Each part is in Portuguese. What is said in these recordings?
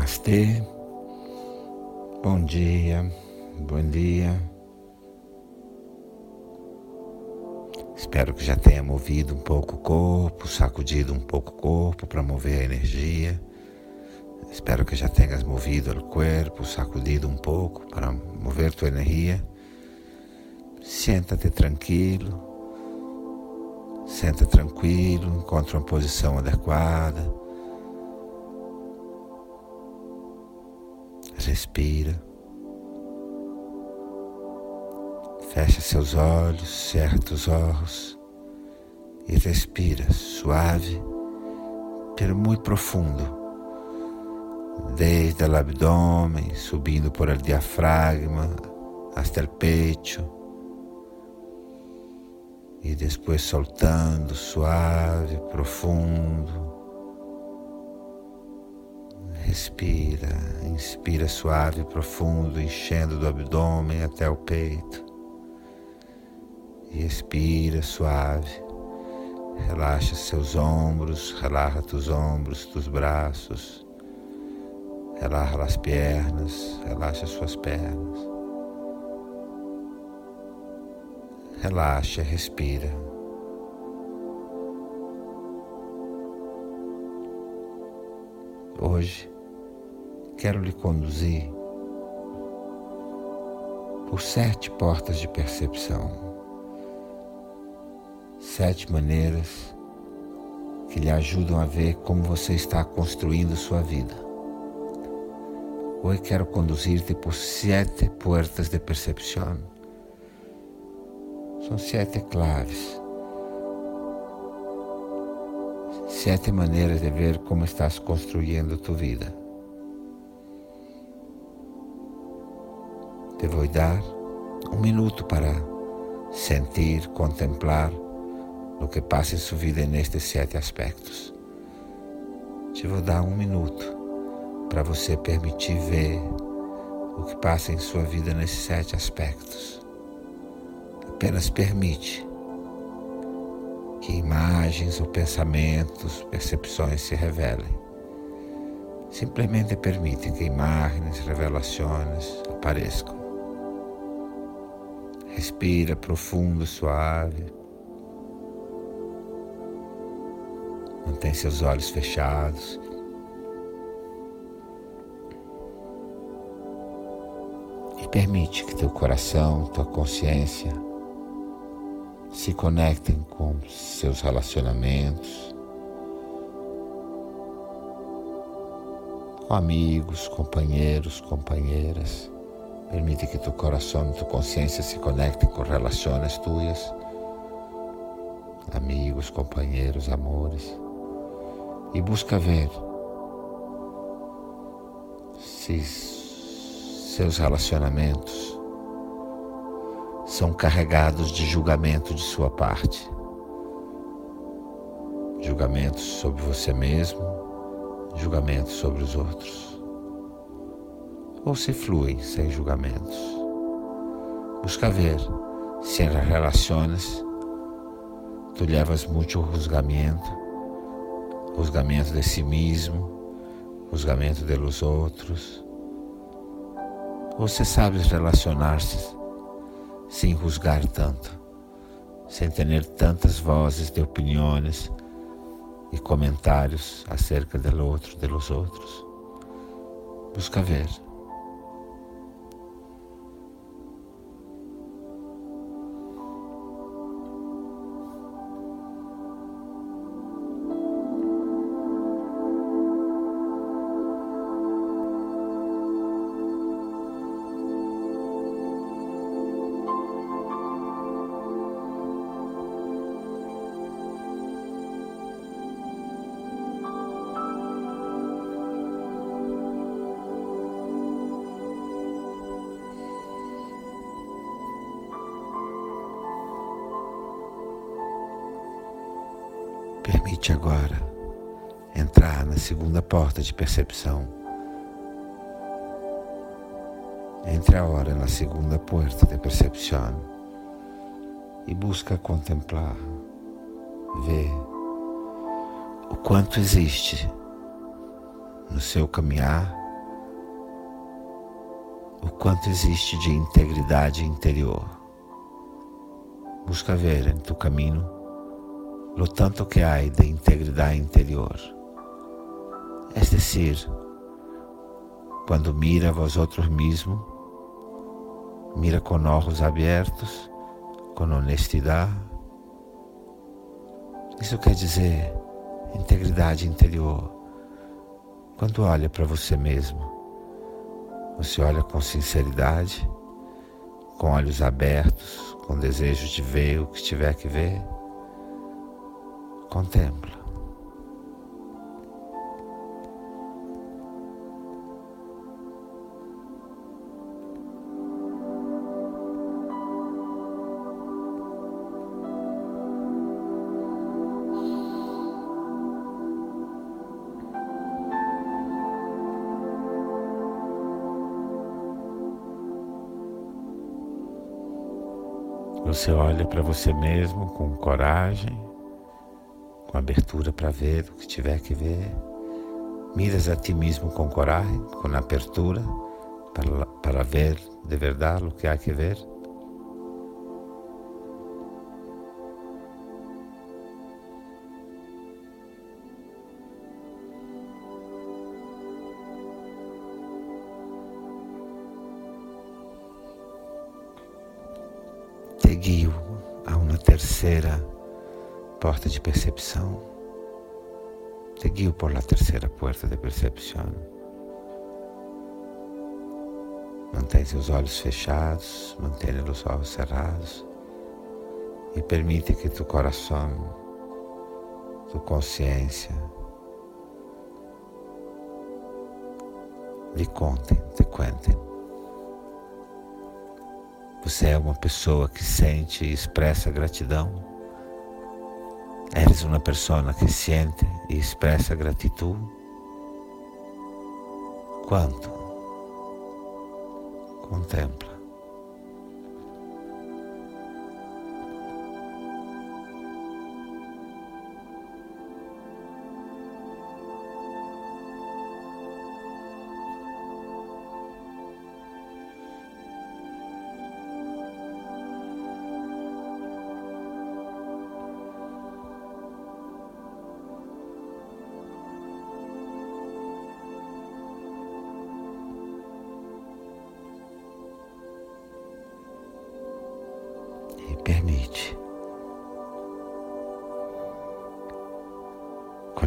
Namastê, bom dia, bom dia. Espero que já tenha movido um pouco o corpo, sacudido um pouco o corpo para mover a energia. Espero que já tenhas movido o corpo, sacudido um pouco para mover tua energia. Senta-te tranquilo, senta tranquilo, encontra uma posição adequada. Respira. Fecha seus olhos, cerra os olhos e respira suave, pero muito profundo, desde o abdômen, subindo por el diafragma hasta el pecho e depois soltando suave, profundo. Respira, inspira suave profundo, enchendo do abdômen até o peito. E expira suave. Relaxa seus ombros, relaxa os ombros, dos braços. Relaxa as pernas, relaxa suas pernas. Relaxa, respira. Hoje quero lhe conduzir por sete portas de percepção, sete maneiras que lhe ajudam a ver como você está construindo sua vida. Hoje quero conduzir-te por sete portas de percepção. São sete claves, sete maneiras de ver como estás construindo tua vida. Te vou dar um minuto para sentir, contemplar o que passa em sua vida nestes sete aspectos. Te vou dar um minuto para você permitir ver o que passa em sua vida nesses sete aspectos. Apenas permite que imagens ou pensamentos, percepções se revelem. Simplesmente permite que imagens, revelações apareçam. Respira profundo, suave. Mantém seus olhos fechados. E permite que teu coração, tua consciência se conectem com seus relacionamentos, com amigos, companheiros, companheiras. Permite que tu coração, tu consciência se conectem com relações tuas, amigos, companheiros, amores, e busca ver se seus relacionamentos são carregados de julgamento de sua parte. Julgamentos sobre você mesmo, julgamentos sobre os outros ou se fluem sem julgamentos. Busca ver se relações tu levas muito julgamento, julgamento de si mesmo, julgamento de los outros. Ou se sabes relacionar-se sem juzgar tanto, sem ter tantas vozes de opiniões e comentários acerca do outro, de los outros. Busca ver. Permite agora entrar na segunda porta de percepção. Entre agora na segunda porta de percepção e busca contemplar, ver o quanto existe no seu caminhar o quanto existe de integridade interior. Busca ver em tu caminho lo tanto que há de integridade interior. É decir, quando mira a vosotros mesmo, mira com olhos abertos, com honestidade. Isso quer dizer integridade interior. Quando olha para você mesmo, você olha com sinceridade, com olhos abertos, com desejo de ver o que tiver que ver. Contempla. Você olha para você mesmo com coragem, com abertura para ver o que tiver que ver. Miras a ti mesmo com coragem, com abertura para, para ver de verdade o que há que ver. guio a uma terceira porta de percepção. Te guio por la terceira porta de percepção. Mantém seus olhos fechados, mantenha os olhos cerrados e permite que tu coração, tu consciência, lhe contem, te contem você é uma pessoa que sente e expressa gratidão? Eres uma pessoa que sente e expressa gratidão? Quanto? Contempla.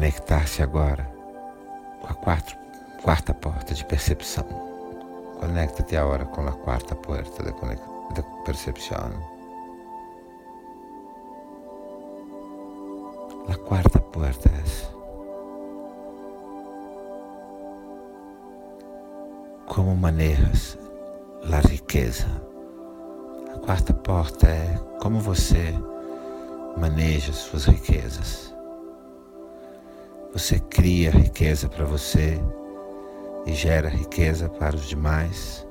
Conectar-se agora com a quarta, quarta porta de percepção. Conecta-te agora com a quarta porta de, percepção. A quarta porta é como manejas a riqueza a quarta porta é como você maneja suas riquezas. Você cria riqueza para você e gera riqueza para os demais.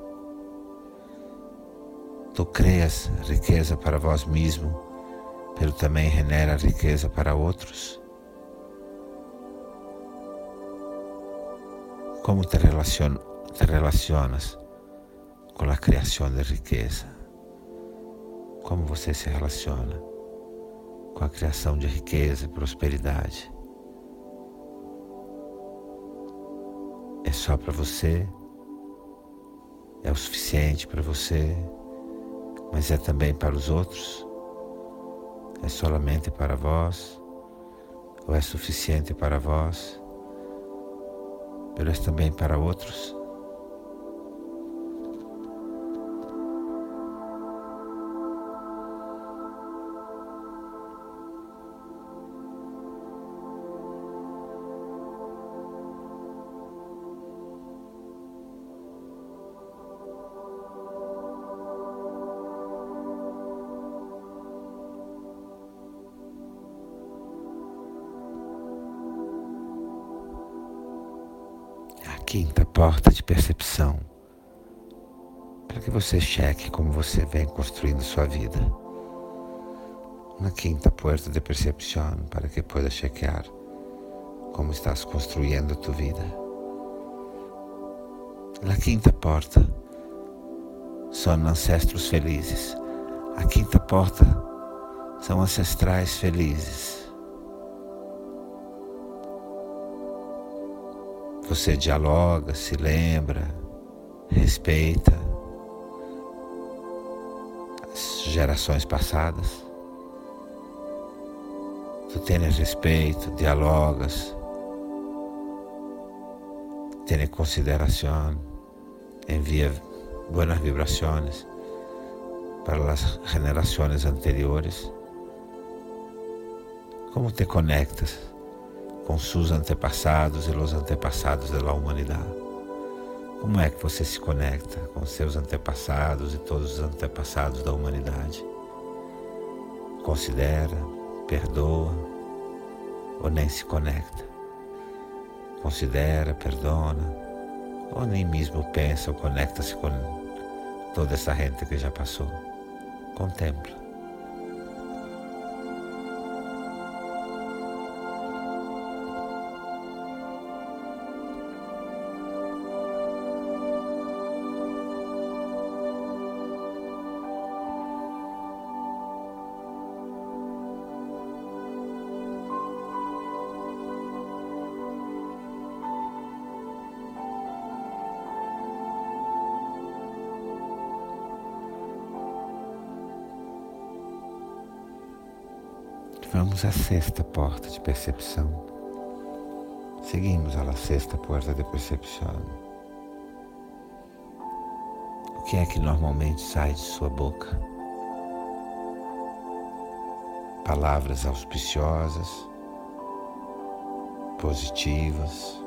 Tu crias riqueza para vós mesmo, pelo também genera riqueza para outros. Como te, relacion te relacionas com a criação de riqueza? como você se relaciona com a criação de riqueza e prosperidade. É só para você, é o suficiente para você, mas é também para os outros? É solamente para vós? Ou é suficiente para vós, mas é também para outros? Quinta porta de percepção, para que você cheque como você vem construindo sua vida. Uma quinta porta de percepção, para que pueda chequear como estás construindo tu vida. A quinta porta são ancestros felizes. A quinta porta são ancestrais felizes. Você dialoga, se lembra, respeita as gerações passadas. Tu tens respeito, dialogas, tens consideração, envia buenas vibrações para as gerações anteriores. Como te conectas com seus antepassados e os antepassados da humanidade? Como é que você se conecta com seus antepassados e todos os antepassados da humanidade? Considera, perdoa ou nem se conecta? Considera, perdona ou nem mesmo pensa ou conecta-se com toda essa gente que já passou? Contempla. Vamos à sexta porta de percepção. Seguimos a sexta porta de percepção. O que é que normalmente sai de sua boca? Palavras auspiciosas, positivas.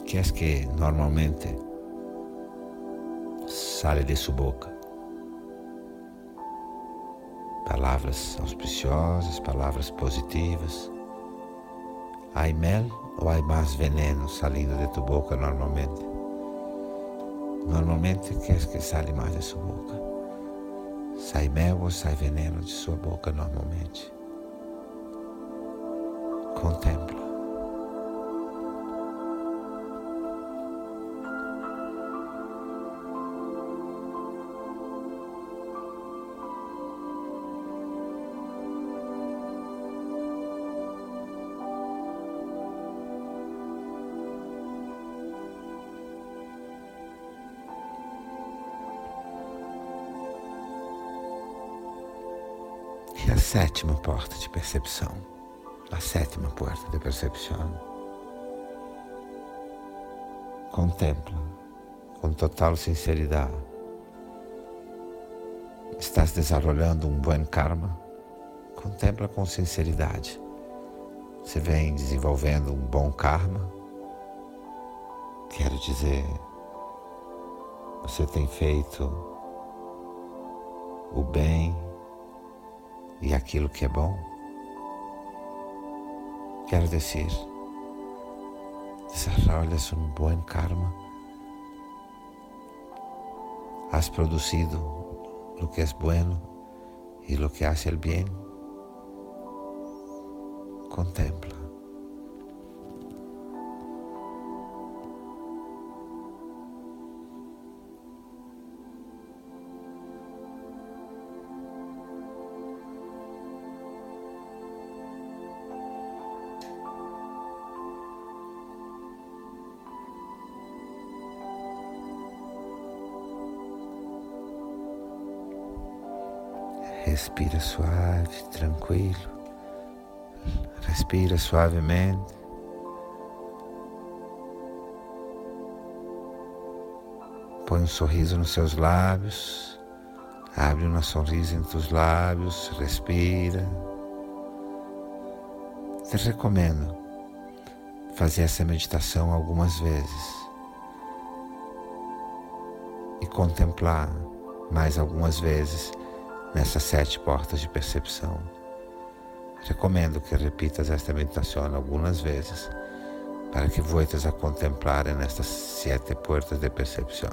O que é que normalmente sai de sua boca? Palavras auspiciosas, palavras positivas. Há mel ou há mais veneno saindo de tua boca normalmente? Normalmente, que é que sai mais de sua boca? Sai mel ou sai veneno de sua boca normalmente? Contempla. A sétima porta de percepção, a sétima porta de percepção, contempla com total sinceridade. Estás desenvolvendo um bom karma? Contempla com sinceridade. Você vem desenvolvendo um bom karma? Quero dizer, você tem feito o bem e aquilo que é bom. Quero dizer, desarrollas um bom karma. Has produzido o que é bueno e o que hace el bien. Contempla. Respira suave, tranquilo. Respira suavemente. Põe um sorriso nos seus lábios. Abre uma sonrisa entre os lábios. Respira. Te recomendo fazer essa meditação algumas vezes e contemplar mais algumas vezes nessas sete portas de percepção. Recomendo que repitas esta meditação algumas vezes para que vueltas a contemplar nestas sete portas de percepção.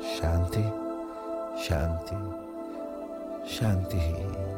Shanti, Shanti, Shanti.